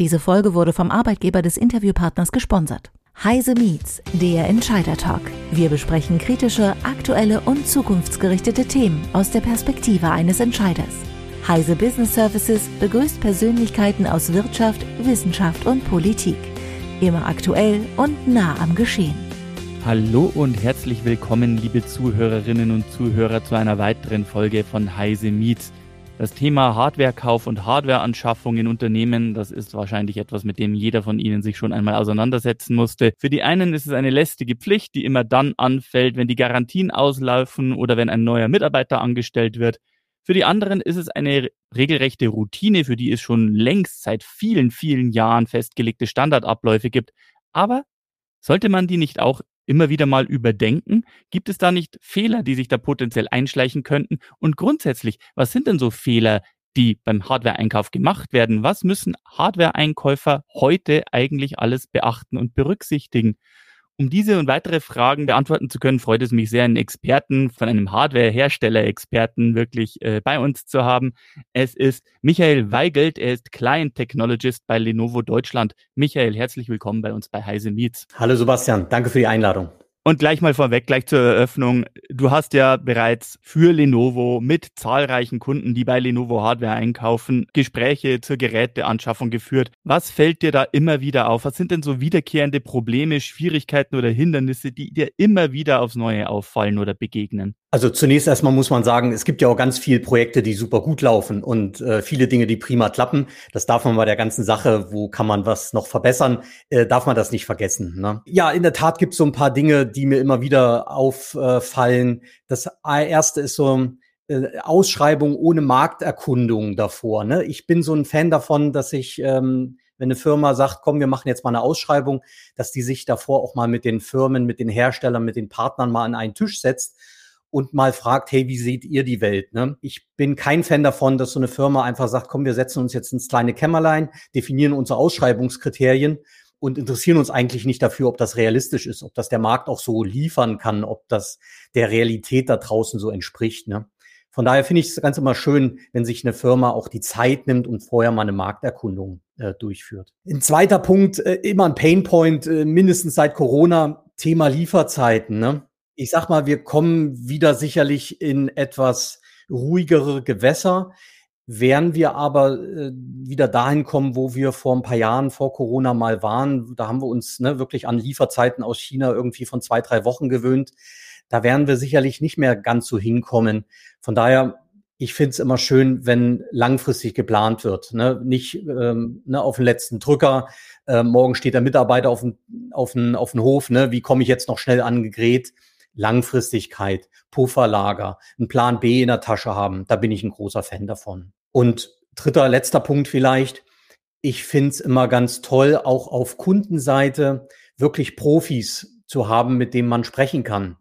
Diese Folge wurde vom Arbeitgeber des Interviewpartners gesponsert. Heise Meets, der Entscheider Talk. Wir besprechen kritische, aktuelle und zukunftsgerichtete Themen aus der Perspektive eines Entscheiders. Heise Business Services begrüßt Persönlichkeiten aus Wirtschaft, Wissenschaft und Politik. Immer aktuell und nah am Geschehen. Hallo und herzlich willkommen, liebe Zuhörerinnen und Zuhörer, zu einer weiteren Folge von Heise Meets. Das Thema Hardwarekauf und Hardwareanschaffung in Unternehmen, das ist wahrscheinlich etwas, mit dem jeder von Ihnen sich schon einmal auseinandersetzen musste. Für die einen ist es eine lästige Pflicht, die immer dann anfällt, wenn die Garantien auslaufen oder wenn ein neuer Mitarbeiter angestellt wird. Für die anderen ist es eine regelrechte Routine, für die es schon längst seit vielen, vielen Jahren festgelegte Standardabläufe gibt. Aber sollte man die nicht auch immer wieder mal überdenken? Gibt es da nicht Fehler, die sich da potenziell einschleichen könnten? Und grundsätzlich, was sind denn so Fehler, die beim Hardware-Einkauf gemacht werden? Was müssen Hardware-Einkäufer heute eigentlich alles beachten und berücksichtigen? Um diese und weitere Fragen beantworten zu können, freut es mich sehr, einen Experten von einem Hardware-Hersteller-Experten wirklich äh, bei uns zu haben. Es ist Michael Weigelt, er ist Client Technologist bei Lenovo Deutschland. Michael, herzlich willkommen bei uns bei Heise Meets. Hallo Sebastian, danke für die Einladung. Und gleich mal vorweg, gleich zur Eröffnung. Du hast ja bereits für Lenovo mit zahlreichen Kunden, die bei Lenovo Hardware einkaufen, Gespräche zur Geräteanschaffung geführt. Was fällt dir da immer wieder auf? Was sind denn so wiederkehrende Probleme, Schwierigkeiten oder Hindernisse, die dir immer wieder aufs Neue auffallen oder begegnen? Also zunächst erstmal muss man sagen, es gibt ja auch ganz viele Projekte, die super gut laufen und äh, viele Dinge, die prima klappen. Das darf man bei der ganzen Sache, wo kann man was noch verbessern, äh, darf man das nicht vergessen. Ne? Ja, in der Tat gibt es so ein paar Dinge, die mir immer wieder auffallen. Das erste ist so äh, Ausschreibung ohne Markterkundung davor. Ne? Ich bin so ein Fan davon, dass ich ähm, wenn eine Firma sagt, komm, wir machen jetzt mal eine Ausschreibung, dass die sich davor auch mal mit den Firmen, mit den Herstellern, mit den Partnern mal an einen Tisch setzt und mal fragt, hey, wie seht ihr die Welt? Ne? Ich bin kein Fan davon, dass so eine Firma einfach sagt, komm, wir setzen uns jetzt ins kleine Kämmerlein, definieren unsere Ausschreibungskriterien und interessieren uns eigentlich nicht dafür, ob das realistisch ist, ob das der Markt auch so liefern kann, ob das der Realität da draußen so entspricht. Ne? Von daher finde ich es ganz immer schön, wenn sich eine Firma auch die Zeit nimmt und vorher mal eine Markterkundung äh, durchführt. Ein zweiter Punkt, äh, immer ein Painpoint, äh, mindestens seit Corona, Thema Lieferzeiten. Ne? ich sag mal, wir kommen wieder sicherlich in etwas ruhigere Gewässer. Werden wir aber äh, wieder dahin kommen, wo wir vor ein paar Jahren vor Corona mal waren, da haben wir uns ne, wirklich an Lieferzeiten aus China irgendwie von zwei, drei Wochen gewöhnt. Da werden wir sicherlich nicht mehr ganz so hinkommen. Von daher, ich finde es immer schön, wenn langfristig geplant wird. Ne? Nicht ähm, ne, auf den letzten Drücker. Äh, morgen steht der Mitarbeiter auf dem auf auf Hof. Ne? Wie komme ich jetzt noch schnell an Gerät? Langfristigkeit, Pufferlager, einen Plan B in der Tasche haben. Da bin ich ein großer Fan davon. Und dritter, letzter Punkt vielleicht. Ich finde es immer ganz toll, auch auf Kundenseite wirklich Profis zu haben, mit denen man sprechen kann.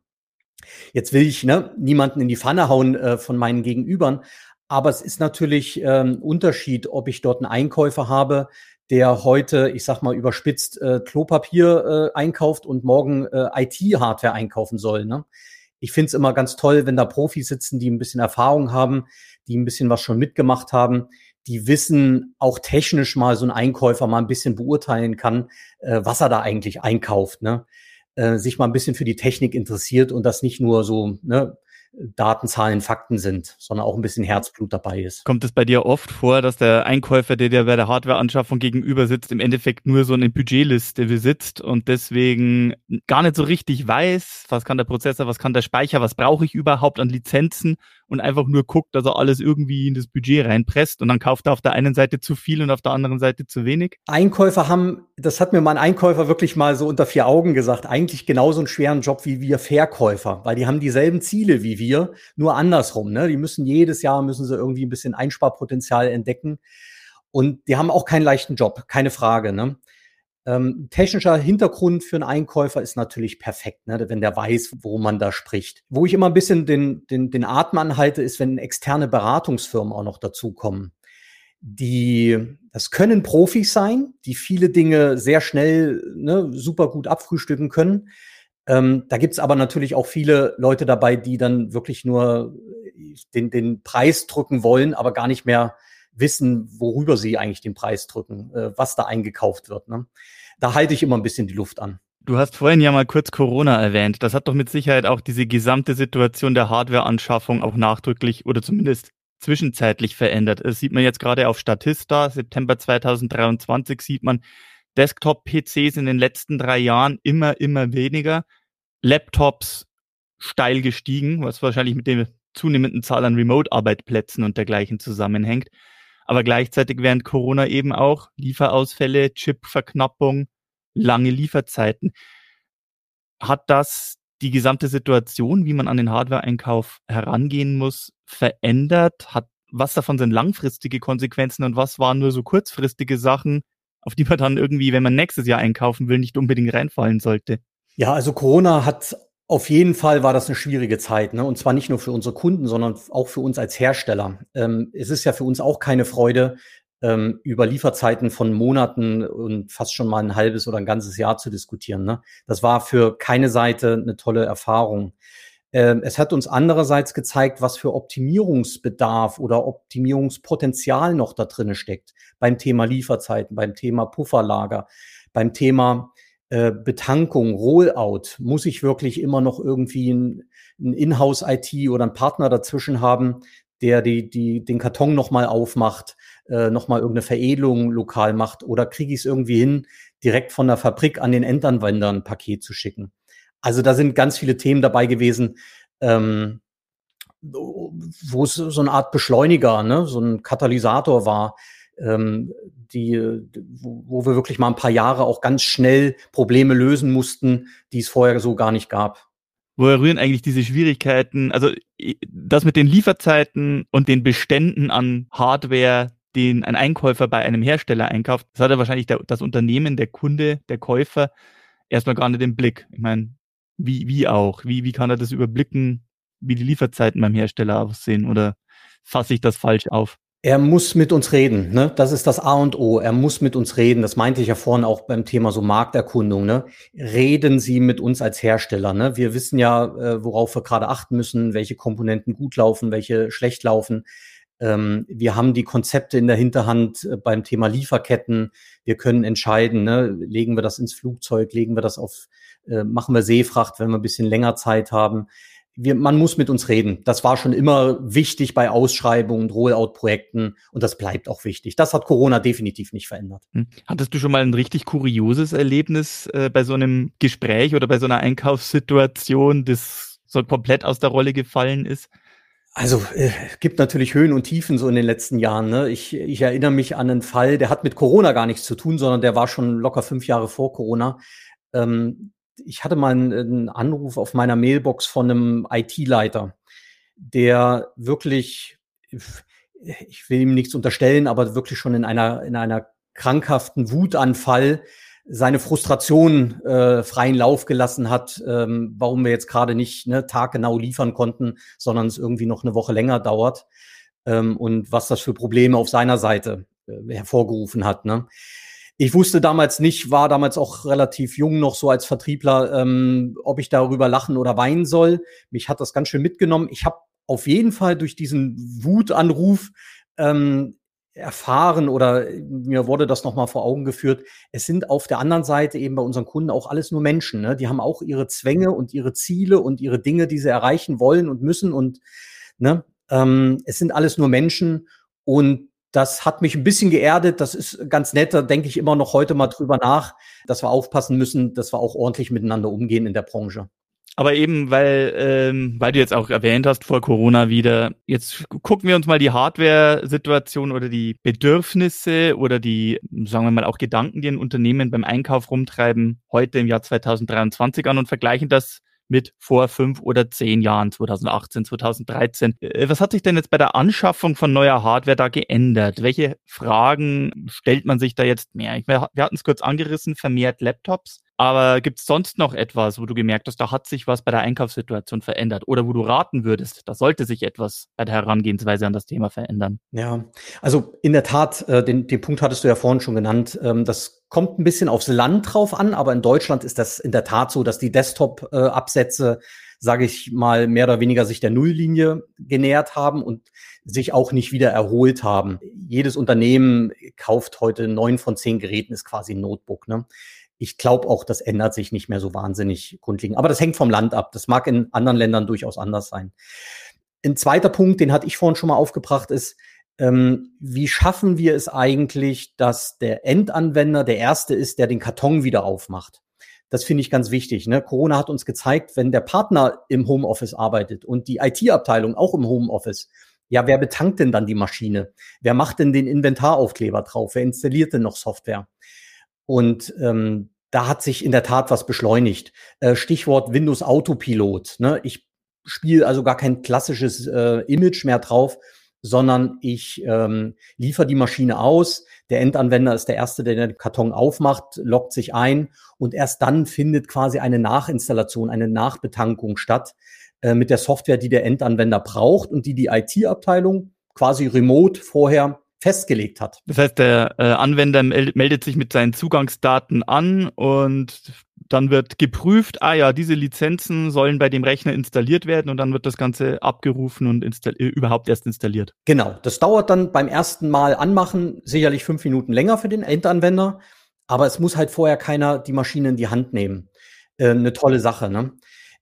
Jetzt will ich ne, niemanden in die Pfanne hauen äh, von meinen Gegenübern, aber es ist natürlich ähm, Unterschied, ob ich dort einen Einkäufer habe, der heute, ich sag mal überspitzt, äh, Klopapier äh, einkauft und morgen äh, IT-Hardware einkaufen soll. Ne? Ich finde es immer ganz toll, wenn da Profis sitzen, die ein bisschen Erfahrung haben, die ein bisschen was schon mitgemacht haben, die wissen, auch technisch mal so ein Einkäufer mal ein bisschen beurteilen kann, äh, was er da eigentlich einkauft. Ne? Äh, sich mal ein bisschen für die Technik interessiert und das nicht nur so ne, Daten, Zahlen, Fakten sind, sondern auch ein bisschen Herzblut dabei ist. Kommt es bei dir oft vor, dass der Einkäufer, der dir bei der Hardwareanschaffung gegenüber sitzt, im Endeffekt nur so eine Budgetliste besitzt und deswegen gar nicht so richtig weiß, was kann der Prozessor, was kann der Speicher, was brauche ich überhaupt an Lizenzen und einfach nur guckt, dass er alles irgendwie in das Budget reinpresst und dann kauft er auf der einen Seite zu viel und auf der anderen Seite zu wenig? Einkäufer haben, das hat mir mein Einkäufer wirklich mal so unter vier Augen gesagt, eigentlich genauso einen schweren Job wie wir Verkäufer, weil die haben dieselben Ziele wie wir, nur andersrum. Ne? Die müssen jedes Jahr, müssen sie irgendwie ein bisschen Einsparpotenzial entdecken. Und die haben auch keinen leichten Job, keine Frage. Ne? Ähm, technischer Hintergrund für einen Einkäufer ist natürlich perfekt, ne, wenn der weiß, worum man da spricht. Wo ich immer ein bisschen den, den, den Atem anhalte, ist, wenn externe Beratungsfirmen auch noch dazukommen. Die, das können Profis sein, die viele Dinge sehr schnell ne, super gut abfrühstücken können. Ähm, da gibt's aber natürlich auch viele Leute dabei, die dann wirklich nur den, den Preis drücken wollen, aber gar nicht mehr wissen, worüber sie eigentlich den Preis drücken, äh, was da eingekauft wird. Ne? Da halte ich immer ein bisschen die Luft an. Du hast vorhin ja mal kurz Corona erwähnt. Das hat doch mit Sicherheit auch diese gesamte Situation der Hardwareanschaffung auch nachdrücklich oder zumindest zwischenzeitlich verändert. Das sieht man jetzt gerade auf Statista. September 2023 sieht man Desktop-PCs in den letzten drei Jahren immer, immer weniger. Laptops steil gestiegen, was wahrscheinlich mit der zunehmenden Zahl an Remote-Arbeitsplätzen und dergleichen zusammenhängt. Aber gleichzeitig während Corona eben auch Lieferausfälle, Chipverknappung, lange Lieferzeiten. Hat das die gesamte Situation, wie man an den Hardware-Einkauf herangehen muss, verändert? Hat was davon sind langfristige Konsequenzen und was waren nur so kurzfristige Sachen, auf die man dann irgendwie, wenn man nächstes Jahr einkaufen will, nicht unbedingt reinfallen sollte? Ja, also Corona hat auf jeden Fall war das eine schwierige Zeit, ne? Und zwar nicht nur für unsere Kunden, sondern auch für uns als Hersteller. Ähm, es ist ja für uns auch keine Freude, ähm, über Lieferzeiten von Monaten und fast schon mal ein halbes oder ein ganzes Jahr zu diskutieren. Ne? Das war für keine Seite eine tolle Erfahrung. Ähm, es hat uns andererseits gezeigt, was für Optimierungsbedarf oder Optimierungspotenzial noch da drin steckt beim Thema Lieferzeiten, beim Thema Pufferlager, beim Thema äh, Betankung, Rollout. Muss ich wirklich immer noch irgendwie ein, ein Inhouse-IT oder einen Partner dazwischen haben, der die, die, den Karton nochmal aufmacht, äh, nochmal irgendeine Veredelung lokal macht oder kriege ich es irgendwie hin, direkt von der Fabrik an den Endanwender ein Paket zu schicken. Also da sind ganz viele Themen dabei gewesen, ähm, wo es so eine Art Beschleuniger, ne, so ein Katalysator war, ähm, die, wo, wir wirklich mal ein paar Jahre auch ganz schnell Probleme lösen mussten, die es vorher so gar nicht gab. Woher rühren eigentlich diese Schwierigkeiten? Also das mit den Lieferzeiten und den Beständen an Hardware, den ein Einkäufer bei einem Hersteller einkauft, das hat er wahrscheinlich der, das Unternehmen, der Kunde, der Käufer erstmal gar nicht im Blick. Ich meine, wie, wie auch? Wie, wie kann er das überblicken, wie die Lieferzeiten beim Hersteller aussehen? Oder fasse ich das falsch auf? Er muss mit uns reden, ne? Das ist das A und O. Er muss mit uns reden. Das meinte ich ja vorhin auch beim Thema so Markterkundung, ne? Reden Sie mit uns als Hersteller, ne? Wir wissen ja, äh, worauf wir gerade achten müssen, welche Komponenten gut laufen, welche schlecht laufen. Ähm, wir haben die Konzepte in der Hinterhand äh, beim Thema Lieferketten. Wir können entscheiden, ne? legen wir das ins Flugzeug, legen wir das auf, äh, machen wir Seefracht, wenn wir ein bisschen länger Zeit haben wir, man muss mit uns reden. Das war schon immer wichtig bei Ausschreibungen, Rollout-Projekten und das bleibt auch wichtig. Das hat Corona definitiv nicht verändert. Hm. Hattest du schon mal ein richtig kurioses Erlebnis äh, bei so einem Gespräch oder bei so einer Einkaufssituation, das so komplett aus der Rolle gefallen ist? Also äh, gibt natürlich Höhen und Tiefen so in den letzten Jahren. Ne? Ich, ich erinnere mich an einen Fall, der hat mit Corona gar nichts zu tun, sondern der war schon locker fünf Jahre vor Corona. Ähm, ich hatte mal einen, Anruf auf meiner Mailbox von einem IT-Leiter, der wirklich, ich will ihm nichts unterstellen, aber wirklich schon in einer, in einer krankhaften Wutanfall seine Frustration äh, freien Lauf gelassen hat, ähm, warum wir jetzt gerade nicht ne, taggenau liefern konnten, sondern es irgendwie noch eine Woche länger dauert ähm, und was das für Probleme auf seiner Seite äh, hervorgerufen hat. Ne? Ich wusste damals nicht, war damals auch relativ jung noch so als Vertriebler, ähm, ob ich darüber lachen oder weinen soll. Mich hat das ganz schön mitgenommen. Ich habe auf jeden Fall durch diesen Wutanruf ähm, erfahren oder mir wurde das nochmal vor Augen geführt. Es sind auf der anderen Seite eben bei unseren Kunden auch alles nur Menschen. Ne? Die haben auch ihre Zwänge und ihre Ziele und ihre Dinge, die sie erreichen wollen und müssen. Und ne, ähm, es sind alles nur Menschen. Und das hat mich ein bisschen geerdet. Das ist ganz nett. Da denke ich immer noch heute mal drüber nach, dass wir aufpassen müssen, dass wir auch ordentlich miteinander umgehen in der Branche. Aber eben, weil, ähm, weil du jetzt auch erwähnt hast vor Corona wieder, jetzt gucken wir uns mal die Hardware-Situation oder die Bedürfnisse oder die, sagen wir mal, auch Gedanken, die ein Unternehmen beim Einkauf rumtreiben, heute im Jahr 2023 an und vergleichen das mit vor fünf oder zehn Jahren, 2018, 2013. Äh, was hat sich denn jetzt bei der Anschaffung von neuer Hardware da geändert? Welche Fragen stellt man sich da jetzt mehr? wir hatten es kurz angerissen, vermehrt Laptops. Aber gibt es sonst noch etwas, wo du gemerkt hast, da hat sich was bei der Einkaufssituation verändert oder wo du raten würdest, da sollte sich etwas bei der Herangehensweise an das Thema verändern? Ja, also in der Tat, äh, den, den Punkt hattest du ja vorhin schon genannt. Ähm, das kommt ein bisschen aufs Land drauf an, aber in Deutschland ist das in der Tat so, dass die Desktop-Absätze sage ich mal, mehr oder weniger sich der Nulllinie genähert haben und sich auch nicht wieder erholt haben. Jedes Unternehmen kauft heute neun von zehn Geräten, ist quasi ein Notebook. Ne? Ich glaube auch, das ändert sich nicht mehr so wahnsinnig grundlegend. Aber das hängt vom Land ab. Das mag in anderen Ländern durchaus anders sein. Ein zweiter Punkt, den hatte ich vorhin schon mal aufgebracht, ist, ähm, wie schaffen wir es eigentlich, dass der Endanwender der Erste ist, der den Karton wieder aufmacht? Das finde ich ganz wichtig. Ne? Corona hat uns gezeigt, wenn der Partner im Homeoffice arbeitet und die IT-Abteilung auch im Homeoffice, ja, wer betankt denn dann die Maschine? Wer macht denn den Inventaraufkleber drauf? Wer installiert denn noch Software? Und ähm, da hat sich in der Tat was beschleunigt. Äh, Stichwort Windows Autopilot. Ne? Ich spiele also gar kein klassisches äh, Image mehr drauf, sondern ich ähm, liefere die Maschine aus. Der Endanwender ist der Erste, der den Karton aufmacht, loggt sich ein und erst dann findet quasi eine Nachinstallation, eine Nachbetankung statt äh, mit der Software, die der Endanwender braucht und die die IT-Abteilung quasi remote vorher festgelegt hat. Das heißt, der äh, Anwender meldet sich mit seinen Zugangsdaten an und dann wird geprüft, ah ja, diese Lizenzen sollen bei dem Rechner installiert werden und dann wird das Ganze abgerufen und äh, überhaupt erst installiert. Genau, das dauert dann beim ersten Mal anmachen sicherlich fünf Minuten länger für den Endanwender, aber es muss halt vorher keiner die Maschine in die Hand nehmen. Äh, eine tolle Sache, ne?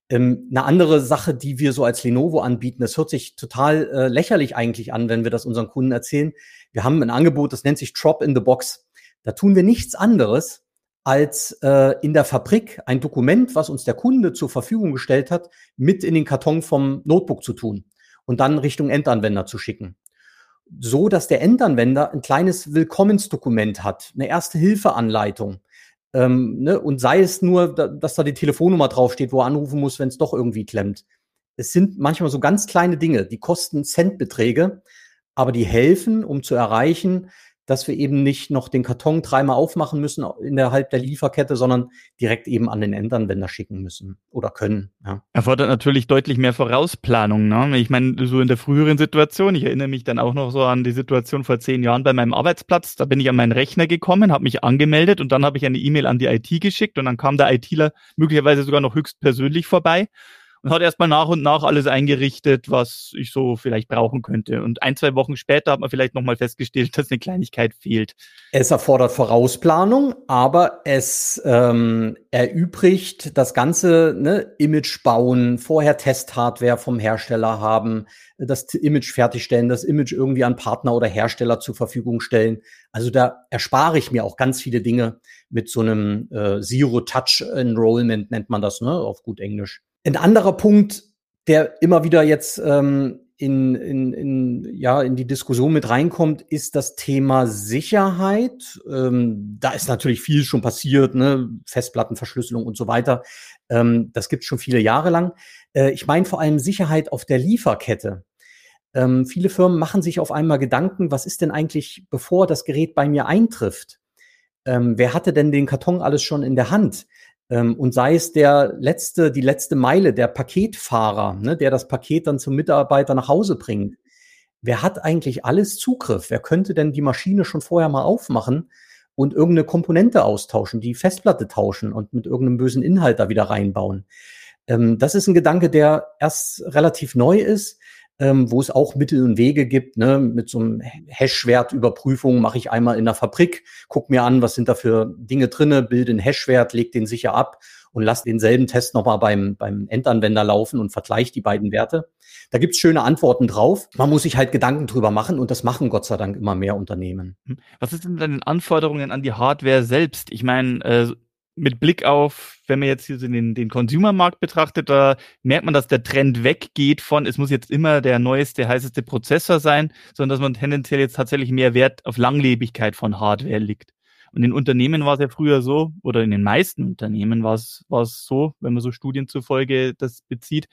Ähm, eine andere Sache, die wir so als Lenovo anbieten, das hört sich total äh, lächerlich eigentlich an, wenn wir das unseren Kunden erzählen. Wir haben ein Angebot, das nennt sich Drop in the Box. Da tun wir nichts anderes, als äh, in der Fabrik ein Dokument, was uns der Kunde zur Verfügung gestellt hat, mit in den Karton vom Notebook zu tun und dann Richtung Endanwender zu schicken. So, dass der Endanwender ein kleines Willkommensdokument hat, eine erste Hilfeanleitung, ähm, ne? Und sei es nur, da, dass da die Telefonnummer draufsteht, wo er anrufen muss, wenn es doch irgendwie klemmt. Es sind manchmal so ganz kleine Dinge, die kosten Centbeträge, aber die helfen, um zu erreichen, dass wir eben nicht noch den Karton dreimal aufmachen müssen innerhalb der Lieferkette, sondern direkt eben an den Endanwender schicken müssen oder können. Ja. Erfordert natürlich deutlich mehr Vorausplanung. Ne? Ich meine, so in der früheren Situation, ich erinnere mich dann auch noch so an die Situation vor zehn Jahren bei meinem Arbeitsplatz, da bin ich an meinen Rechner gekommen, habe mich angemeldet und dann habe ich eine E-Mail an die IT geschickt und dann kam der ITler möglicherweise sogar noch höchstpersönlich vorbei und hat erstmal nach und nach alles eingerichtet, was ich so vielleicht brauchen könnte. Und ein, zwei Wochen später hat man vielleicht nochmal festgestellt, dass eine Kleinigkeit fehlt. Es erfordert Vorausplanung, aber es ähm, erübrigt das ganze ne, Image bauen, vorher Testhardware vom Hersteller haben, das Image fertigstellen, das Image irgendwie an Partner oder Hersteller zur Verfügung stellen. Also da erspare ich mir auch ganz viele Dinge mit so einem äh, Zero-Touch-Enrollment, nennt man das, ne, auf gut Englisch. Ein anderer Punkt, der immer wieder jetzt ähm, in, in, in, ja, in die Diskussion mit reinkommt, ist das Thema Sicherheit. Ähm, da ist natürlich viel schon passiert, ne? Festplattenverschlüsselung und so weiter. Ähm, das gibt es schon viele Jahre lang. Äh, ich meine vor allem Sicherheit auf der Lieferkette. Ähm, viele Firmen machen sich auf einmal Gedanken, was ist denn eigentlich, bevor das Gerät bei mir eintrifft? Ähm, wer hatte denn den Karton alles schon in der Hand? Ähm, und sei es der letzte, die letzte Meile, der Paketfahrer, ne, der das Paket dann zum Mitarbeiter nach Hause bringt. Wer hat eigentlich alles Zugriff? Wer könnte denn die Maschine schon vorher mal aufmachen und irgendeine Komponente austauschen, die Festplatte tauschen und mit irgendeinem bösen Inhalt da wieder reinbauen? Ähm, das ist ein Gedanke, der erst relativ neu ist ähm, wo es auch Mittel und Wege gibt. Ne? Mit so einem Hash-Wert-Überprüfung mache ich einmal in der Fabrik, guck mir an, was sind da für Dinge drinne, bilde einen Hash-Wert, leg den sicher ab und lass denselben Test nochmal beim, beim Endanwender laufen und vergleich die beiden Werte. Da gibt's schöne Antworten drauf. Man muss sich halt Gedanken drüber machen und das machen Gott sei Dank immer mehr Unternehmen. Hm. Was ist denn deine Anforderungen an die Hardware selbst? Ich meine, äh, mit Blick auf, wenn man jetzt hier so den, den Consumer-Markt betrachtet, da merkt man, dass der Trend weggeht von, es muss jetzt immer der neueste, heißeste Prozessor sein, sondern dass man tendenziell jetzt tatsächlich mehr Wert auf Langlebigkeit von Hardware liegt. Und in Unternehmen war es ja früher so, oder in den meisten Unternehmen war es, war es so, wenn man so Studien zufolge das bezieht,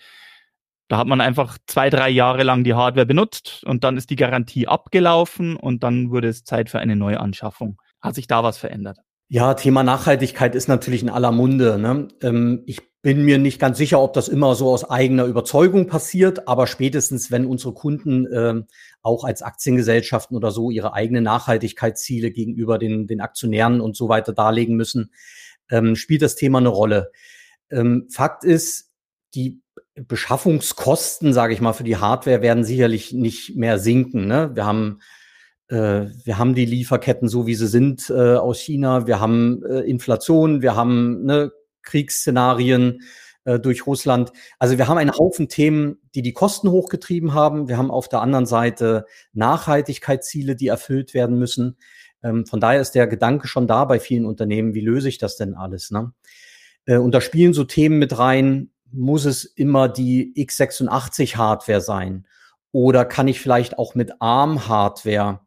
da hat man einfach zwei, drei Jahre lang die Hardware benutzt und dann ist die Garantie abgelaufen und dann wurde es Zeit für eine Neuanschaffung. Hat sich da was verändert? Ja, Thema Nachhaltigkeit ist natürlich in aller Munde. Ne? Ähm, ich bin mir nicht ganz sicher, ob das immer so aus eigener Überzeugung passiert, aber spätestens, wenn unsere Kunden ähm, auch als Aktiengesellschaften oder so ihre eigenen Nachhaltigkeitsziele gegenüber den, den Aktionären und so weiter darlegen müssen, ähm, spielt das Thema eine Rolle. Ähm, Fakt ist, die Beschaffungskosten, sage ich mal, für die Hardware werden sicherlich nicht mehr sinken. Ne? Wir haben äh, wir haben die Lieferketten so, wie sie sind äh, aus China. Wir haben äh, Inflation, wir haben ne, Kriegsszenarien äh, durch Russland. Also wir haben einen Haufen Themen, die die Kosten hochgetrieben haben. Wir haben auf der anderen Seite Nachhaltigkeitsziele, die erfüllt werden müssen. Ähm, von daher ist der Gedanke schon da bei vielen Unternehmen, wie löse ich das denn alles? Ne? Äh, und da spielen so Themen mit rein, muss es immer die x86 Hardware sein? Oder kann ich vielleicht auch mit ARM Hardware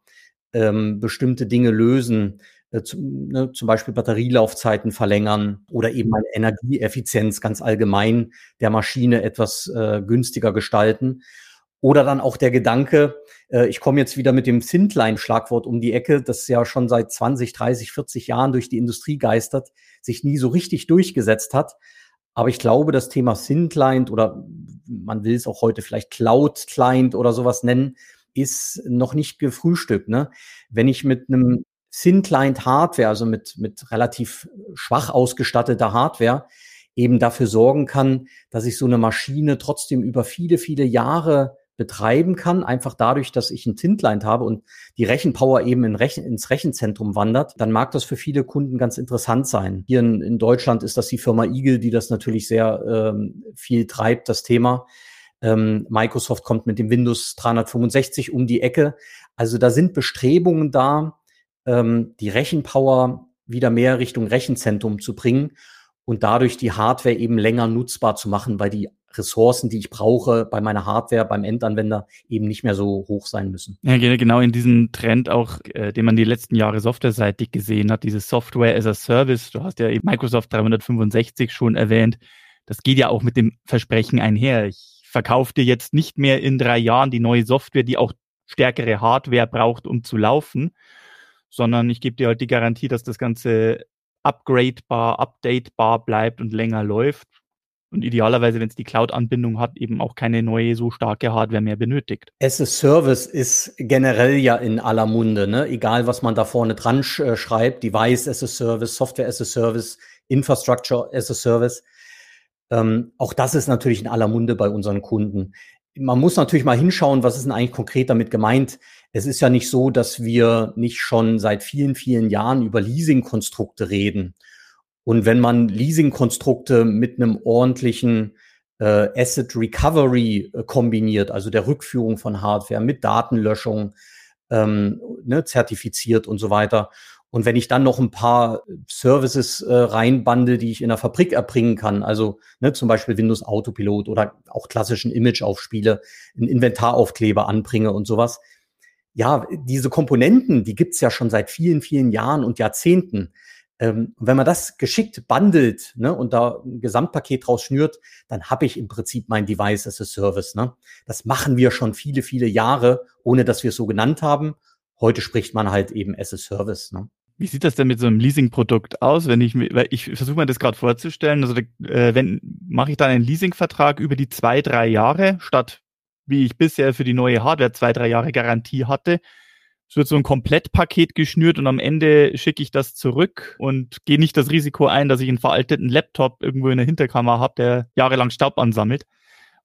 ähm, bestimmte Dinge lösen? Äh, zum, ne, zum Beispiel Batterielaufzeiten verlängern oder eben meine Energieeffizienz ganz allgemein der Maschine etwas äh, günstiger gestalten. Oder dann auch der Gedanke, äh, ich komme jetzt wieder mit dem Zintlein-Schlagwort um die Ecke, das ja schon seit 20, 30, 40 Jahren durch die Industrie geistert, sich nie so richtig durchgesetzt hat. Aber ich glaube, das Thema Thin-Client oder man will es auch heute vielleicht Cloud-Client oder sowas nennen, ist noch nicht gefrühstückt. Ne? Wenn ich mit einem Thin Client Hardware, also mit, mit relativ schwach ausgestatteter Hardware, eben dafür sorgen kann, dass ich so eine Maschine trotzdem über viele, viele Jahre betreiben kann, einfach dadurch, dass ich ein Tintline habe und die Rechenpower eben in Rechen, ins Rechenzentrum wandert, dann mag das für viele Kunden ganz interessant sein. Hier in, in Deutschland ist das die Firma Eagle, die das natürlich sehr ähm, viel treibt, das Thema. Ähm, Microsoft kommt mit dem Windows 365 um die Ecke. Also da sind Bestrebungen da, ähm, die Rechenpower wieder mehr Richtung Rechenzentrum zu bringen und dadurch die Hardware eben länger nutzbar zu machen, weil die Ressourcen, die ich brauche bei meiner Hardware, beim Endanwender eben nicht mehr so hoch sein müssen. Ja, genau in diesem Trend auch, äh, den man die letzten Jahre softwareseitig gesehen hat, dieses Software as a Service. Du hast ja eben Microsoft 365 schon erwähnt. Das geht ja auch mit dem Versprechen einher. Ich verkaufe dir jetzt nicht mehr in drei Jahren die neue Software, die auch stärkere Hardware braucht, um zu laufen, sondern ich gebe dir halt die Garantie, dass das Ganze upgradebar, updatebar bleibt und länger läuft. Und idealerweise, wenn es die Cloud-Anbindung hat, eben auch keine neue so starke Hardware mehr benötigt. As a Service ist generell ja in aller Munde, ne? Egal, was man da vorne dran sch äh, schreibt, Device as a Service, Software as a Service, Infrastructure as a Service. Ähm, auch das ist natürlich in aller Munde bei unseren Kunden. Man muss natürlich mal hinschauen, was ist denn eigentlich konkret damit gemeint? Es ist ja nicht so, dass wir nicht schon seit vielen, vielen Jahren über Leasing-Konstrukte reden. Und wenn man Leasing-Konstrukte mit einem ordentlichen äh, Asset Recovery äh, kombiniert, also der Rückführung von Hardware mit Datenlöschung, ähm, ne, zertifiziert und so weiter. Und wenn ich dann noch ein paar Services äh, reinbande, die ich in der Fabrik erbringen kann, also ne, zum Beispiel Windows Autopilot oder auch klassischen Image aufspiele, einen Inventaraufkleber anbringe und sowas, ja, diese Komponenten, die gibt's ja schon seit vielen, vielen Jahren und Jahrzehnten. Ähm, wenn man das geschickt bundelt ne, und da ein Gesamtpaket draus schnürt, dann habe ich im Prinzip mein Device as a Service. Ne? Das machen wir schon viele, viele Jahre, ohne dass wir es so genannt haben. Heute spricht man halt eben as a Service. Ne? Wie sieht das denn mit so einem Leasingprodukt aus, wenn ich weil ich versuche mir das gerade vorzustellen, also äh, wenn mache ich dann einen Leasingvertrag über die zwei, drei Jahre statt wie ich bisher für die neue Hardware zwei, drei Jahre Garantie hatte. Es wird so ein Komplettpaket geschnürt und am Ende schicke ich das zurück und gehe nicht das Risiko ein, dass ich einen veralteten Laptop irgendwo in der Hinterkammer habe, der jahrelang Staub ansammelt.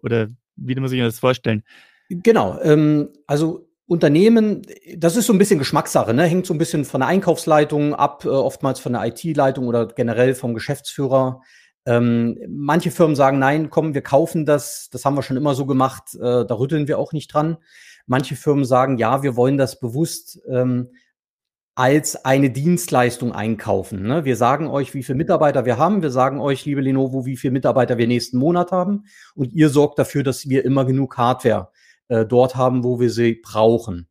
Oder wie muss ich mir das vorstellen? Genau. Ähm, also Unternehmen, das ist so ein bisschen Geschmackssache, ne? hängt so ein bisschen von der Einkaufsleitung ab, äh, oftmals von der IT-Leitung oder generell vom Geschäftsführer. Ähm, manche Firmen sagen, nein, komm, wir kaufen das, das haben wir schon immer so gemacht, äh, da rütteln wir auch nicht dran. Manche Firmen sagen, ja, wir wollen das bewusst ähm, als eine Dienstleistung einkaufen. Ne? Wir sagen euch, wie viele Mitarbeiter wir haben. Wir sagen euch, liebe Lenovo, wie viele Mitarbeiter wir nächsten Monat haben. Und ihr sorgt dafür, dass wir immer genug Hardware äh, dort haben, wo wir sie brauchen.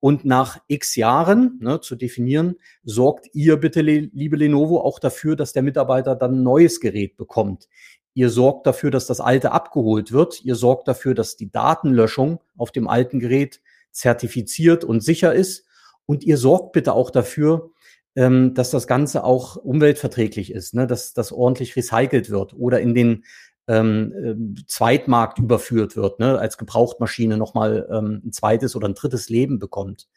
Und nach x Jahren ne, zu definieren, sorgt ihr bitte, liebe Lenovo, auch dafür, dass der Mitarbeiter dann ein neues Gerät bekommt. Ihr sorgt dafür, dass das alte abgeholt wird. Ihr sorgt dafür, dass die Datenlöschung auf dem alten Gerät zertifiziert und sicher ist. Und ihr sorgt bitte auch dafür, ähm, dass das Ganze auch umweltverträglich ist, ne? dass das ordentlich recycelt wird oder in den ähm, ähm, Zweitmarkt überführt wird, ne, als Gebrauchtmaschine nochmal ähm, ein zweites oder ein drittes Leben bekommt.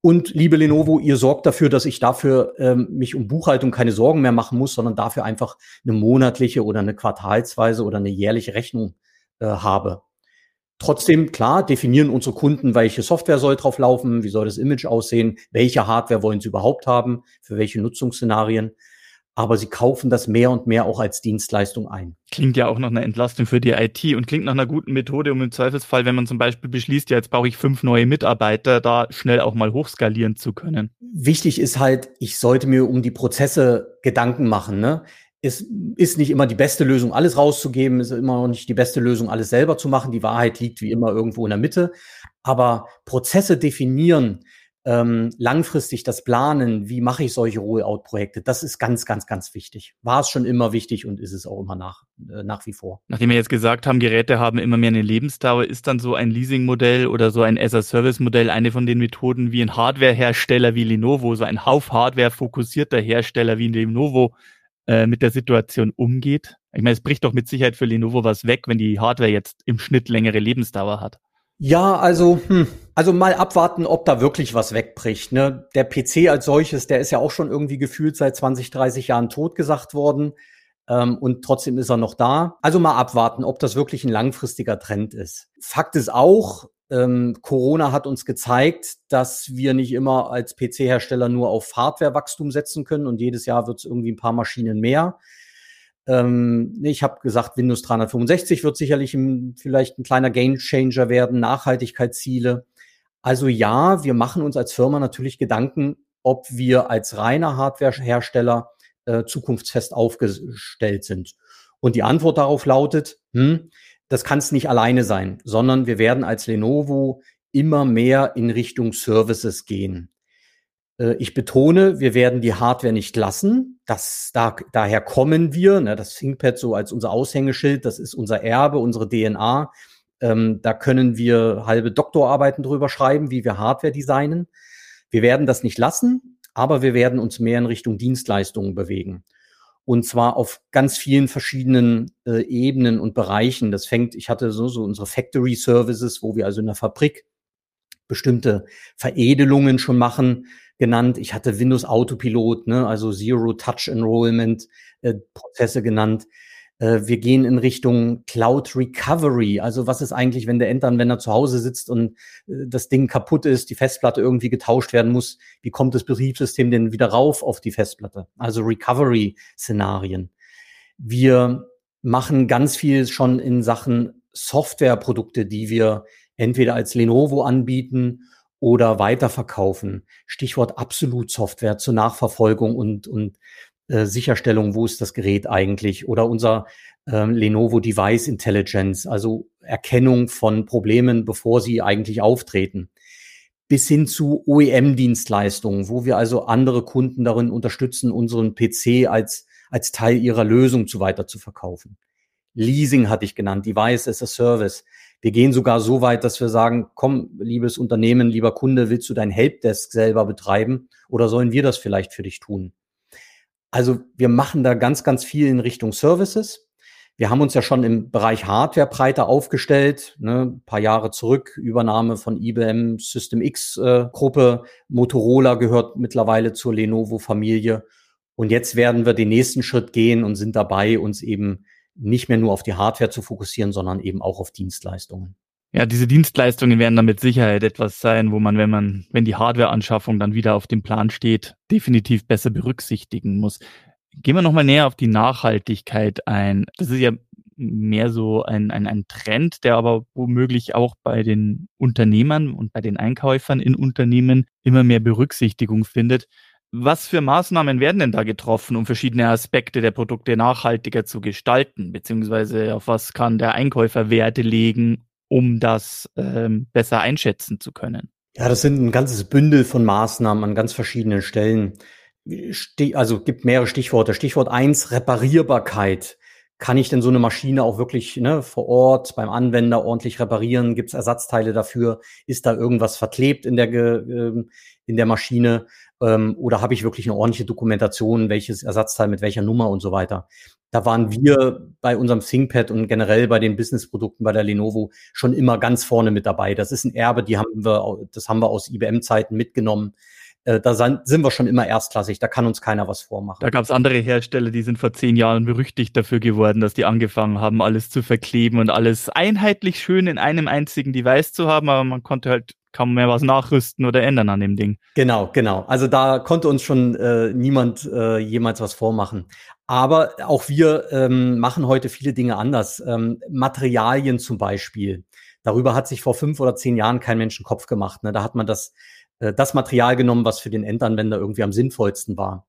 Und liebe Lenovo, ihr sorgt dafür, dass ich dafür ähm, mich um Buchhaltung keine Sorgen mehr machen muss, sondern dafür einfach eine monatliche oder eine quartalsweise oder eine jährliche Rechnung äh, habe. Trotzdem, klar, definieren unsere Kunden, welche Software soll drauf laufen, wie soll das Image aussehen, welche Hardware wollen sie überhaupt haben, für welche Nutzungsszenarien aber sie kaufen das mehr und mehr auch als Dienstleistung ein. Klingt ja auch nach einer Entlastung für die IT und klingt nach einer guten Methode, um im Zweifelsfall, wenn man zum Beispiel beschließt, ja, jetzt brauche ich fünf neue Mitarbeiter, da schnell auch mal hochskalieren zu können. Wichtig ist halt, ich sollte mir um die Prozesse Gedanken machen. Ne? Es ist nicht immer die beste Lösung, alles rauszugeben, ist immer noch nicht die beste Lösung, alles selber zu machen. Die Wahrheit liegt wie immer irgendwo in der Mitte. Aber Prozesse definieren, ähm, langfristig das Planen, wie mache ich solche Rollout-Projekte, das ist ganz, ganz, ganz wichtig. War es schon immer wichtig und ist es auch immer nach, äh, nach wie vor. Nachdem wir jetzt gesagt haben, Geräte haben immer mehr eine Lebensdauer, ist dann so ein Leasing-Modell oder so ein as-a-Service-Modell eine von den Methoden, wie ein Hardware-Hersteller wie Lenovo, so ein auf Hardware fokussierter Hersteller wie Lenovo äh, mit der Situation umgeht? Ich meine, es bricht doch mit Sicherheit für Lenovo was weg, wenn die Hardware jetzt im Schnitt längere Lebensdauer hat. Ja, also, hm, also mal abwarten, ob da wirklich was wegbricht. Ne? Der PC als solches, der ist ja auch schon irgendwie gefühlt seit 20, 30 Jahren totgesagt worden. Ähm, und trotzdem ist er noch da. Also mal abwarten, ob das wirklich ein langfristiger Trend ist. Fakt ist auch, ähm, Corona hat uns gezeigt, dass wir nicht immer als PC-Hersteller nur auf Hardwarewachstum setzen können und jedes Jahr wird es irgendwie ein paar Maschinen mehr. Ähm, ich habe gesagt, Windows 365 wird sicherlich ein, vielleicht ein kleiner Gamechanger werden, Nachhaltigkeitsziele. Also ja, wir machen uns als Firma natürlich Gedanken, ob wir als reiner Hardwarehersteller äh, zukunftsfest aufgestellt sind. Und die Antwort darauf lautet, hm, das kann es nicht alleine sein, sondern wir werden als Lenovo immer mehr in Richtung Services gehen. Äh, ich betone, wir werden die Hardware nicht lassen. Das, da, daher kommen wir. Ne, das ThinkPad so als unser Aushängeschild, das ist unser Erbe, unsere DNA. Ähm, da können wir halbe Doktorarbeiten drüber schreiben, wie wir Hardware designen. Wir werden das nicht lassen, aber wir werden uns mehr in Richtung Dienstleistungen bewegen. Und zwar auf ganz vielen verschiedenen äh, Ebenen und Bereichen. Das fängt, ich hatte so, so unsere Factory Services, wo wir also in der Fabrik bestimmte Veredelungen schon machen genannt. Ich hatte Windows Autopilot, ne, also Zero Touch Enrollment äh, Prozesse genannt. Äh, wir gehen in Richtung Cloud Recovery. Also was ist eigentlich, wenn der Endanwender zu Hause sitzt und äh, das Ding kaputt ist, die Festplatte irgendwie getauscht werden muss? Wie kommt das Betriebssystem denn wieder rauf auf die Festplatte? Also Recovery-Szenarien. Wir machen ganz viel schon in Sachen Softwareprodukte, die wir entweder als Lenovo anbieten oder weiterverkaufen. Stichwort Absolut-Software zur Nachverfolgung und, und äh, Sicherstellung, wo ist das Gerät eigentlich? Oder unser äh, Lenovo Device Intelligence, also Erkennung von Problemen, bevor sie eigentlich auftreten. Bis hin zu OEM-Dienstleistungen, wo wir also andere Kunden darin unterstützen, unseren PC als, als Teil ihrer Lösung zu weiter zu verkaufen. Leasing hatte ich genannt, Device as a Service. Wir gehen sogar so weit, dass wir sagen, komm, liebes Unternehmen, lieber Kunde, willst du dein Helpdesk selber betreiben oder sollen wir das vielleicht für dich tun? Also wir machen da ganz, ganz viel in Richtung Services. Wir haben uns ja schon im Bereich Hardware breiter aufgestellt, ne, ein paar Jahre zurück, Übernahme von IBM System X äh, Gruppe, Motorola gehört mittlerweile zur Lenovo Familie. Und jetzt werden wir den nächsten Schritt gehen und sind dabei, uns eben nicht mehr nur auf die Hardware zu fokussieren, sondern eben auch auf Dienstleistungen. Ja, diese Dienstleistungen werden dann mit Sicherheit etwas sein, wo man, wenn man, wenn die Hardwareanschaffung dann wieder auf dem Plan steht, definitiv besser berücksichtigen muss. Gehen wir nochmal näher auf die Nachhaltigkeit ein. Das ist ja mehr so ein, ein, ein Trend, der aber womöglich auch bei den Unternehmern und bei den Einkäufern in Unternehmen immer mehr Berücksichtigung findet. Was für Maßnahmen werden denn da getroffen, um verschiedene Aspekte der Produkte nachhaltiger zu gestalten? Beziehungsweise auf was kann der Einkäufer Werte legen, um das ähm, besser einschätzen zu können? Ja, das sind ein ganzes Bündel von Maßnahmen an ganz verschiedenen Stellen. Also gibt mehrere Stichworte. Stichwort eins Reparierbarkeit. Kann ich denn so eine Maschine auch wirklich ne, vor Ort beim Anwender ordentlich reparieren? Gibt es Ersatzteile dafür? Ist da irgendwas verklebt in der, ähm, in der Maschine? Ähm, oder habe ich wirklich eine ordentliche Dokumentation, welches Ersatzteil mit welcher Nummer und so weiter. Da waren wir bei unserem ThinkPad und generell bei den Businessprodukten bei der Lenovo schon immer ganz vorne mit dabei. Das ist ein Erbe, die haben wir, das haben wir aus IBM-Zeiten mitgenommen. Äh, da sind wir schon immer erstklassig, da kann uns keiner was vormachen. Da gab es andere Hersteller, die sind vor zehn Jahren berüchtigt dafür geworden, dass die angefangen haben, alles zu verkleben und alles einheitlich schön in einem einzigen Device zu haben, aber man konnte halt kaum mehr was nachrüsten oder ändern an dem Ding. Genau, genau. Also da konnte uns schon äh, niemand äh, jemals was vormachen. Aber auch wir ähm, machen heute viele Dinge anders. Ähm, Materialien zum Beispiel. Darüber hat sich vor fünf oder zehn Jahren kein Mensch Kopf gemacht. Ne? Da hat man das, äh, das Material genommen, was für den Endanwender irgendwie am sinnvollsten war.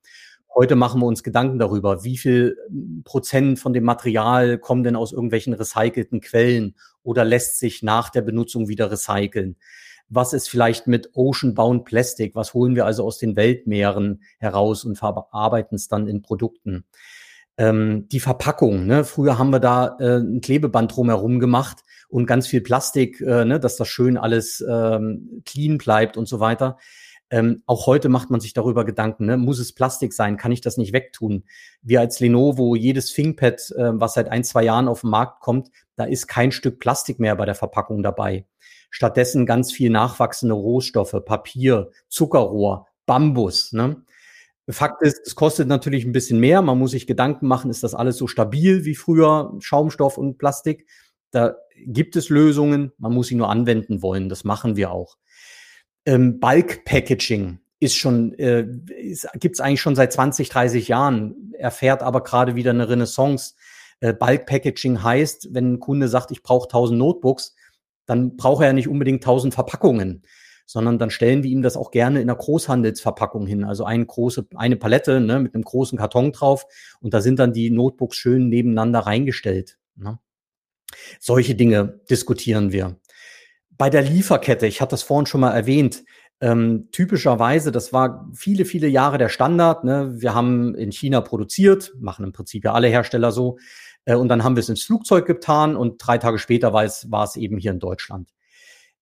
Heute machen wir uns Gedanken darüber, wie viel ähm, Prozent von dem Material kommen denn aus irgendwelchen recycelten Quellen oder lässt sich nach der Benutzung wieder recyceln was ist vielleicht mit Ocean-Bound Plastic, was holen wir also aus den Weltmeeren heraus und verarbeiten es dann in Produkten. Ähm, die Verpackung, ne? früher haben wir da äh, ein Klebeband drumherum gemacht und ganz viel Plastik, äh, ne? dass das schön alles ähm, clean bleibt und so weiter. Ähm, auch heute macht man sich darüber Gedanken, ne? muss es Plastik sein, kann ich das nicht wegtun? Wir als Lenovo, jedes ThinkPad, äh, was seit ein, zwei Jahren auf den Markt kommt, da ist kein Stück Plastik mehr bei der Verpackung dabei. Stattdessen ganz viel nachwachsende Rohstoffe, Papier, Zuckerrohr, Bambus. Ne? Fakt ist, es kostet natürlich ein bisschen mehr. Man muss sich Gedanken machen, ist das alles so stabil wie früher, Schaumstoff und Plastik? Da gibt es Lösungen, man muss sie nur anwenden wollen. Das machen wir auch. Ähm, Bulk Packaging ist schon, äh, gibt es eigentlich schon seit 20, 30 Jahren, erfährt aber gerade wieder eine Renaissance. Äh, Bulk Packaging heißt, wenn ein Kunde sagt, ich brauche 1000 Notebooks, dann braucht er ja nicht unbedingt 1000 Verpackungen, sondern dann stellen wir ihm das auch gerne in einer Großhandelsverpackung hin. Also eine große, eine Palette ne, mit einem großen Karton drauf und da sind dann die Notebooks schön nebeneinander reingestellt. Ne? Solche Dinge diskutieren wir. Bei der Lieferkette, ich hatte das vorhin schon mal erwähnt, ähm, typischerweise, das war viele, viele Jahre der Standard. Ne? Wir haben in China produziert, machen im Prinzip ja alle Hersteller so. Äh, und dann haben wir es ins Flugzeug getan und drei Tage später war es, war es eben hier in Deutschland.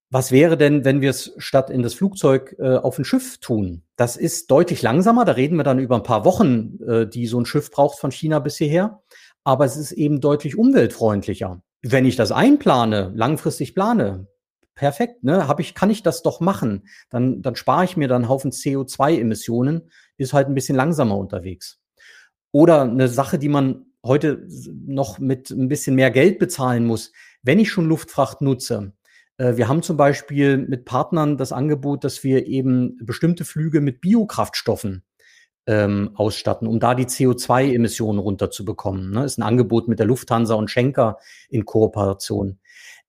Was wäre denn, wenn wir es statt in das Flugzeug äh, auf ein Schiff tun? Das ist deutlich langsamer. Da reden wir dann über ein paar Wochen, äh, die so ein Schiff braucht von China bis hierher. Aber es ist eben deutlich umweltfreundlicher. Wenn ich das einplane, langfristig plane, perfekt, ne? Hab ich, kann ich das doch machen? Dann, dann spare ich mir dann einen Haufen CO2-Emissionen, ist halt ein bisschen langsamer unterwegs. Oder eine Sache, die man heute noch mit ein bisschen mehr Geld bezahlen muss, wenn ich schon Luftfracht nutze. Äh, wir haben zum Beispiel mit Partnern das Angebot, dass wir eben bestimmte Flüge mit Biokraftstoffen ähm, ausstatten, um da die CO2-Emissionen runterzubekommen. Ne? Ist ein Angebot mit der Lufthansa und Schenker in Kooperation.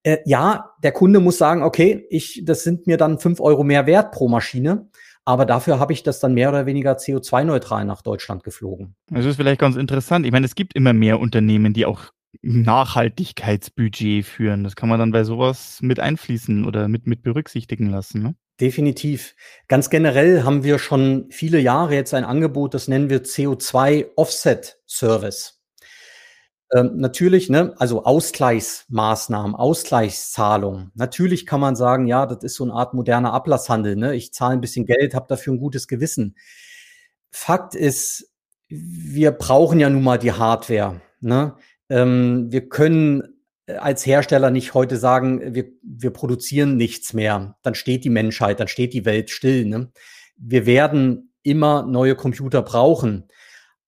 Äh, ja, der Kunde muss sagen, okay, ich, das sind mir dann fünf Euro mehr wert pro Maschine. Aber dafür habe ich das dann mehr oder weniger CO2-neutral nach Deutschland geflogen. Das ist vielleicht ganz interessant. Ich meine, es gibt immer mehr Unternehmen, die auch Nachhaltigkeitsbudget führen. Das kann man dann bei sowas mit einfließen oder mit, mit berücksichtigen lassen. Ne? Definitiv. Ganz generell haben wir schon viele Jahre jetzt ein Angebot, das nennen wir CO2 Offset Service. Ähm, natürlich, ne, also Ausgleichsmaßnahmen, Ausgleichszahlungen. Natürlich kann man sagen, ja, das ist so eine Art moderner Ablasshandel. Ne? Ich zahle ein bisschen Geld, habe dafür ein gutes Gewissen. Fakt ist, wir brauchen ja nun mal die Hardware. Ne? Ähm, wir können äh, als Hersteller nicht heute sagen, wir, wir produzieren nichts mehr. Dann steht die Menschheit, dann steht die Welt still. Ne? Wir werden immer neue Computer brauchen.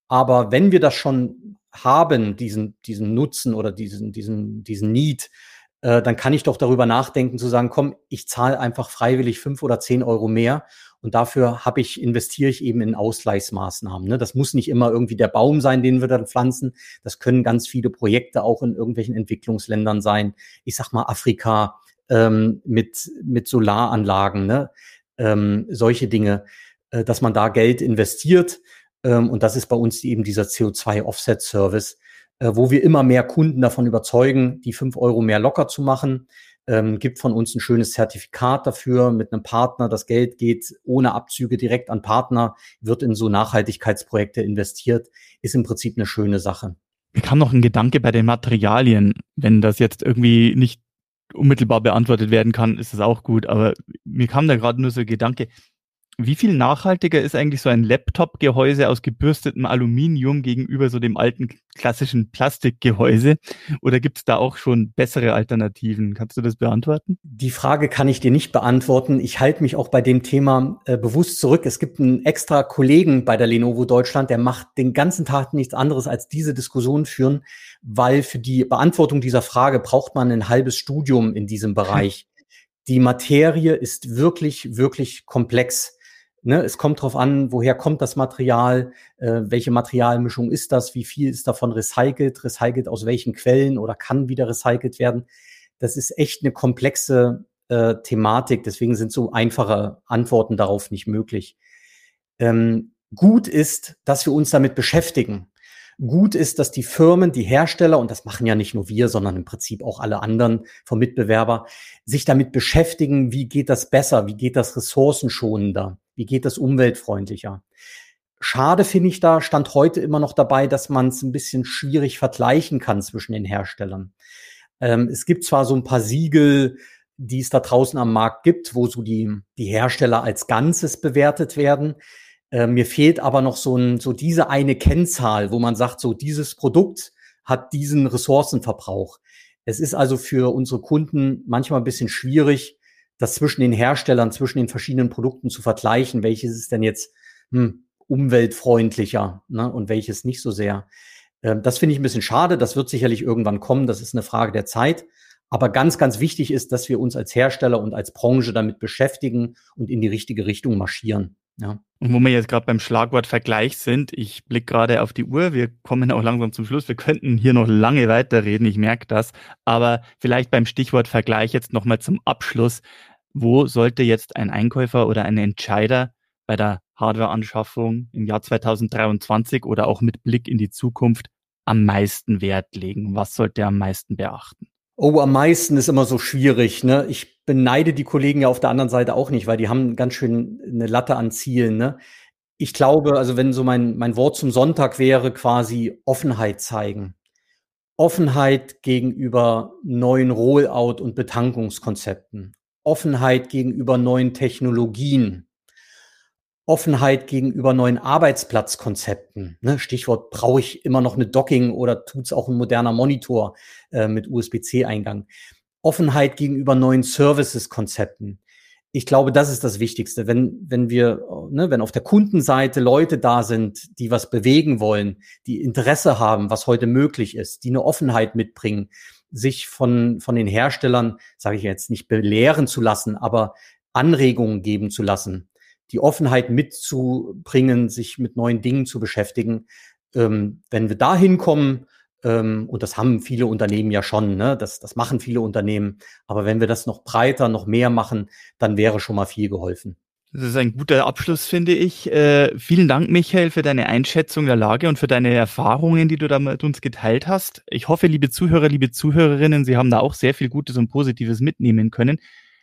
Aber wenn wir das schon haben, diesen, diesen Nutzen oder diesen, diesen, diesen Need, äh, dann kann ich doch darüber nachdenken zu sagen, komm, ich zahle einfach freiwillig fünf oder zehn Euro mehr und dafür habe ich, investiere ich eben in Ausgleichsmaßnahmen. Ne? Das muss nicht immer irgendwie der Baum sein, den wir dann pflanzen. Das können ganz viele Projekte auch in irgendwelchen Entwicklungsländern sein. Ich sag mal Afrika ähm, mit, mit Solaranlagen, ne? ähm, solche Dinge, äh, dass man da Geld investiert ähm, und das ist bei uns eben dieser CO2-Offset-Service, äh, wo wir immer mehr Kunden davon überzeugen, die fünf Euro mehr locker zu machen. Ähm, gibt von uns ein schönes Zertifikat dafür mit einem Partner. Das Geld geht ohne Abzüge direkt an Partner, wird in so Nachhaltigkeitsprojekte investiert, ist im Prinzip eine schöne Sache. Mir kam noch ein Gedanke bei den Materialien, wenn das jetzt irgendwie nicht unmittelbar beantwortet werden kann, ist das auch gut. Aber mir kam da gerade nur so ein Gedanke, Wie viel nachhaltiger ist eigentlich so ein Laptop-Gehäuse aus gebürstetem Aluminium gegenüber so dem alten klassischen Plastikgehäuse? Oder gibt es da auch schon bessere Alternativen? Kannst du das beantworten? Die Frage kann ich dir nicht beantworten. Ich halte mich auch bei dem Thema äh, bewusst zurück. Es gibt einen extra Kollegen bei der Lenovo Deutschland, der macht den ganzen Tag nichts anderes als diese Diskussion führen, weil für die Beantwortung dieser Frage braucht man ein halbes Studium in diesem Bereich. Die Materie ist wirklich, wirklich komplex. Ne, es kommt darauf an, woher kommt das Material, äh, welche Materialmischung ist das, wie viel ist davon recycelt, recycelt aus welchen Quellen oder kann wieder recycelt werden. Das ist echt eine komplexe äh, Thematik, deswegen sind so einfache Antworten darauf nicht möglich. Ähm, gut ist, dass wir uns damit beschäftigen. Gut ist, dass die Firmen, die Hersteller, und das machen ja nicht nur wir, sondern im Prinzip auch alle anderen vom Mitbewerber, sich damit beschäftigen, wie geht das besser, wie geht das ressourcenschonender, wie geht das umweltfreundlicher. Schade finde ich da, stand heute immer noch dabei, dass man es ein bisschen schwierig vergleichen kann zwischen den Herstellern. Ähm, es gibt zwar so ein paar Siegel, die es da draußen am Markt gibt, wo so die, die Hersteller als Ganzes bewertet werden. Äh, mir fehlt aber noch so, ein, so diese eine Kennzahl, wo man sagt, so dieses Produkt hat diesen Ressourcenverbrauch. Es ist also für unsere Kunden manchmal ein bisschen schwierig, das zwischen den Herstellern, zwischen den verschiedenen Produkten zu vergleichen, welches ist denn jetzt hm, umweltfreundlicher ne, und welches nicht so sehr. Ähm, das finde ich ein bisschen schade. Das wird sicherlich irgendwann kommen. Das ist eine Frage der Zeit. Aber ganz, ganz wichtig ist, dass wir uns als Hersteller und als Branche damit beschäftigen und in die richtige Richtung marschieren. Ja. Und wo wir jetzt gerade beim Schlagwort Vergleich sind, ich blicke gerade auf die Uhr, wir kommen auch langsam zum Schluss, wir könnten hier noch lange weiterreden, ich merke das, aber vielleicht beim Stichwort Vergleich jetzt nochmal zum Abschluss, wo sollte jetzt ein Einkäufer oder ein Entscheider bei der Hardwareanschaffung im Jahr 2023 oder auch mit Blick in die Zukunft am meisten Wert legen? Was sollte er am meisten beachten? Oh, am meisten ist immer so schwierig. Ne? Ich beneide die Kollegen ja auf der anderen Seite auch nicht, weil die haben ganz schön eine Latte an Zielen. Ne? Ich glaube, also wenn so mein, mein Wort zum Sonntag wäre, quasi Offenheit zeigen. Offenheit gegenüber neuen Rollout- und Betankungskonzepten. Offenheit gegenüber neuen Technologien. Offenheit gegenüber neuen Arbeitsplatzkonzepten. Ne? Stichwort, brauche ich immer noch eine Docking oder tut's auch ein moderner Monitor äh, mit USB-C-Eingang? Offenheit gegenüber neuen Services-Konzepten. Ich glaube, das ist das Wichtigste. Wenn, wenn wir, ne, wenn auf der Kundenseite Leute da sind, die was bewegen wollen, die Interesse haben, was heute möglich ist, die eine Offenheit mitbringen, sich von, von den Herstellern, sage ich jetzt nicht belehren zu lassen, aber Anregungen geben zu lassen, die Offenheit mitzubringen, sich mit neuen Dingen zu beschäftigen. Ähm, wenn wir da hinkommen, ähm, und das haben viele Unternehmen ja schon, ne? das, das machen viele Unternehmen, aber wenn wir das noch breiter, noch mehr machen, dann wäre schon mal viel geholfen. Das ist ein guter Abschluss, finde ich. Äh, vielen Dank, Michael, für deine Einschätzung der Lage und für deine Erfahrungen, die du da mit uns geteilt hast. Ich hoffe, liebe Zuhörer, liebe Zuhörerinnen, Sie haben da auch sehr viel Gutes und Positives mitnehmen können.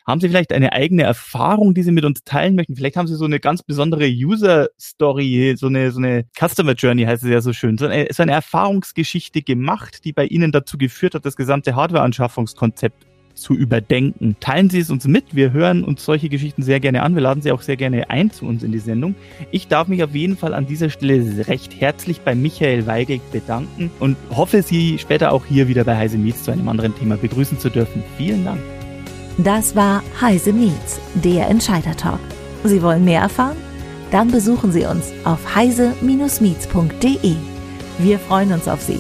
Haben Sie vielleicht eine eigene Erfahrung, die Sie mit uns teilen möchten? Vielleicht haben Sie so eine ganz besondere User-Story, so eine, so eine Customer Journey heißt es ja so schön, so eine, so eine Erfahrungsgeschichte gemacht, die bei Ihnen dazu geführt hat, das gesamte Hardware-Anschaffungskonzept zu überdenken. Teilen Sie es uns mit. Wir hören uns solche Geschichten sehr gerne an. Wir laden Sie auch sehr gerne ein zu uns in die Sendung. Ich darf mich auf jeden Fall an dieser Stelle recht herzlich bei Michael Weigel bedanken und hoffe, Sie später auch hier wieder bei Heise Meets zu einem anderen Thema begrüßen zu dürfen. Vielen Dank. Das war Heise Meets, der Entscheider-Talk. Sie wollen mehr erfahren? Dann besuchen Sie uns auf heise-meets.de. Wir freuen uns auf Sie.